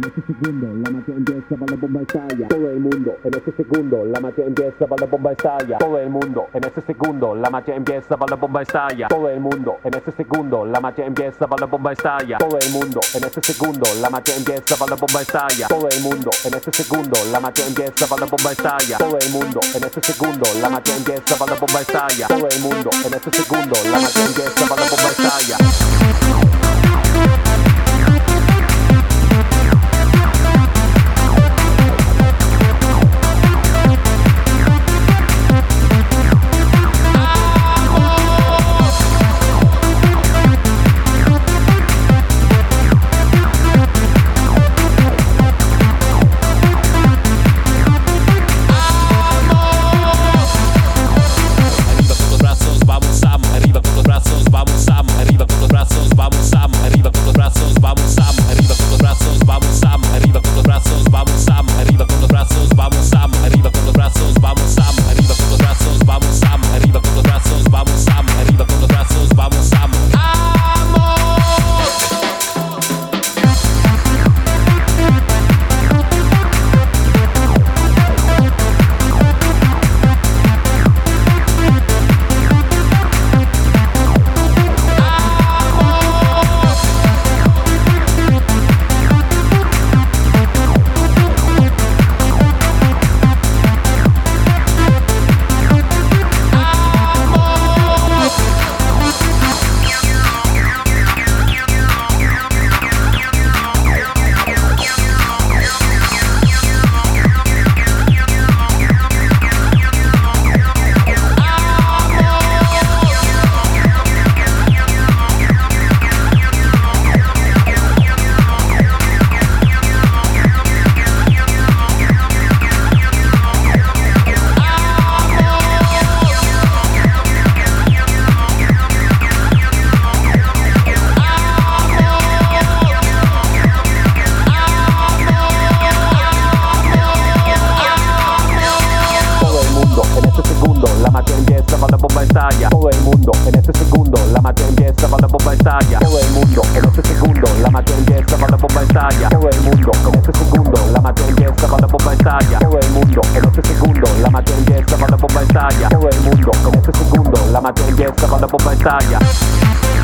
segundo la magia empieza para la bomba estalla. Todo el mundo en este segundo la magia empieza para la bomba estalla. Todo el mundo en este segundo la magia empieza para la bomba estalla. Todo el mundo en este segundo la magia empieza para la bomba estalla. Todo el mundo en este segundo la magia empieza para la bomba estalla. Todo el mundo en este segundo la magia empieza para la bomba estalla. Todo el mundo en este segundo la magia empieza para la bomba estalla. Todo el mundo en este segundo la magia empieza para la bomba estalla. da in taglia.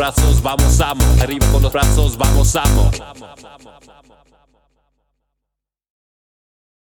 Brazos, vamos amo. Arriba con los brazos, vamos amo.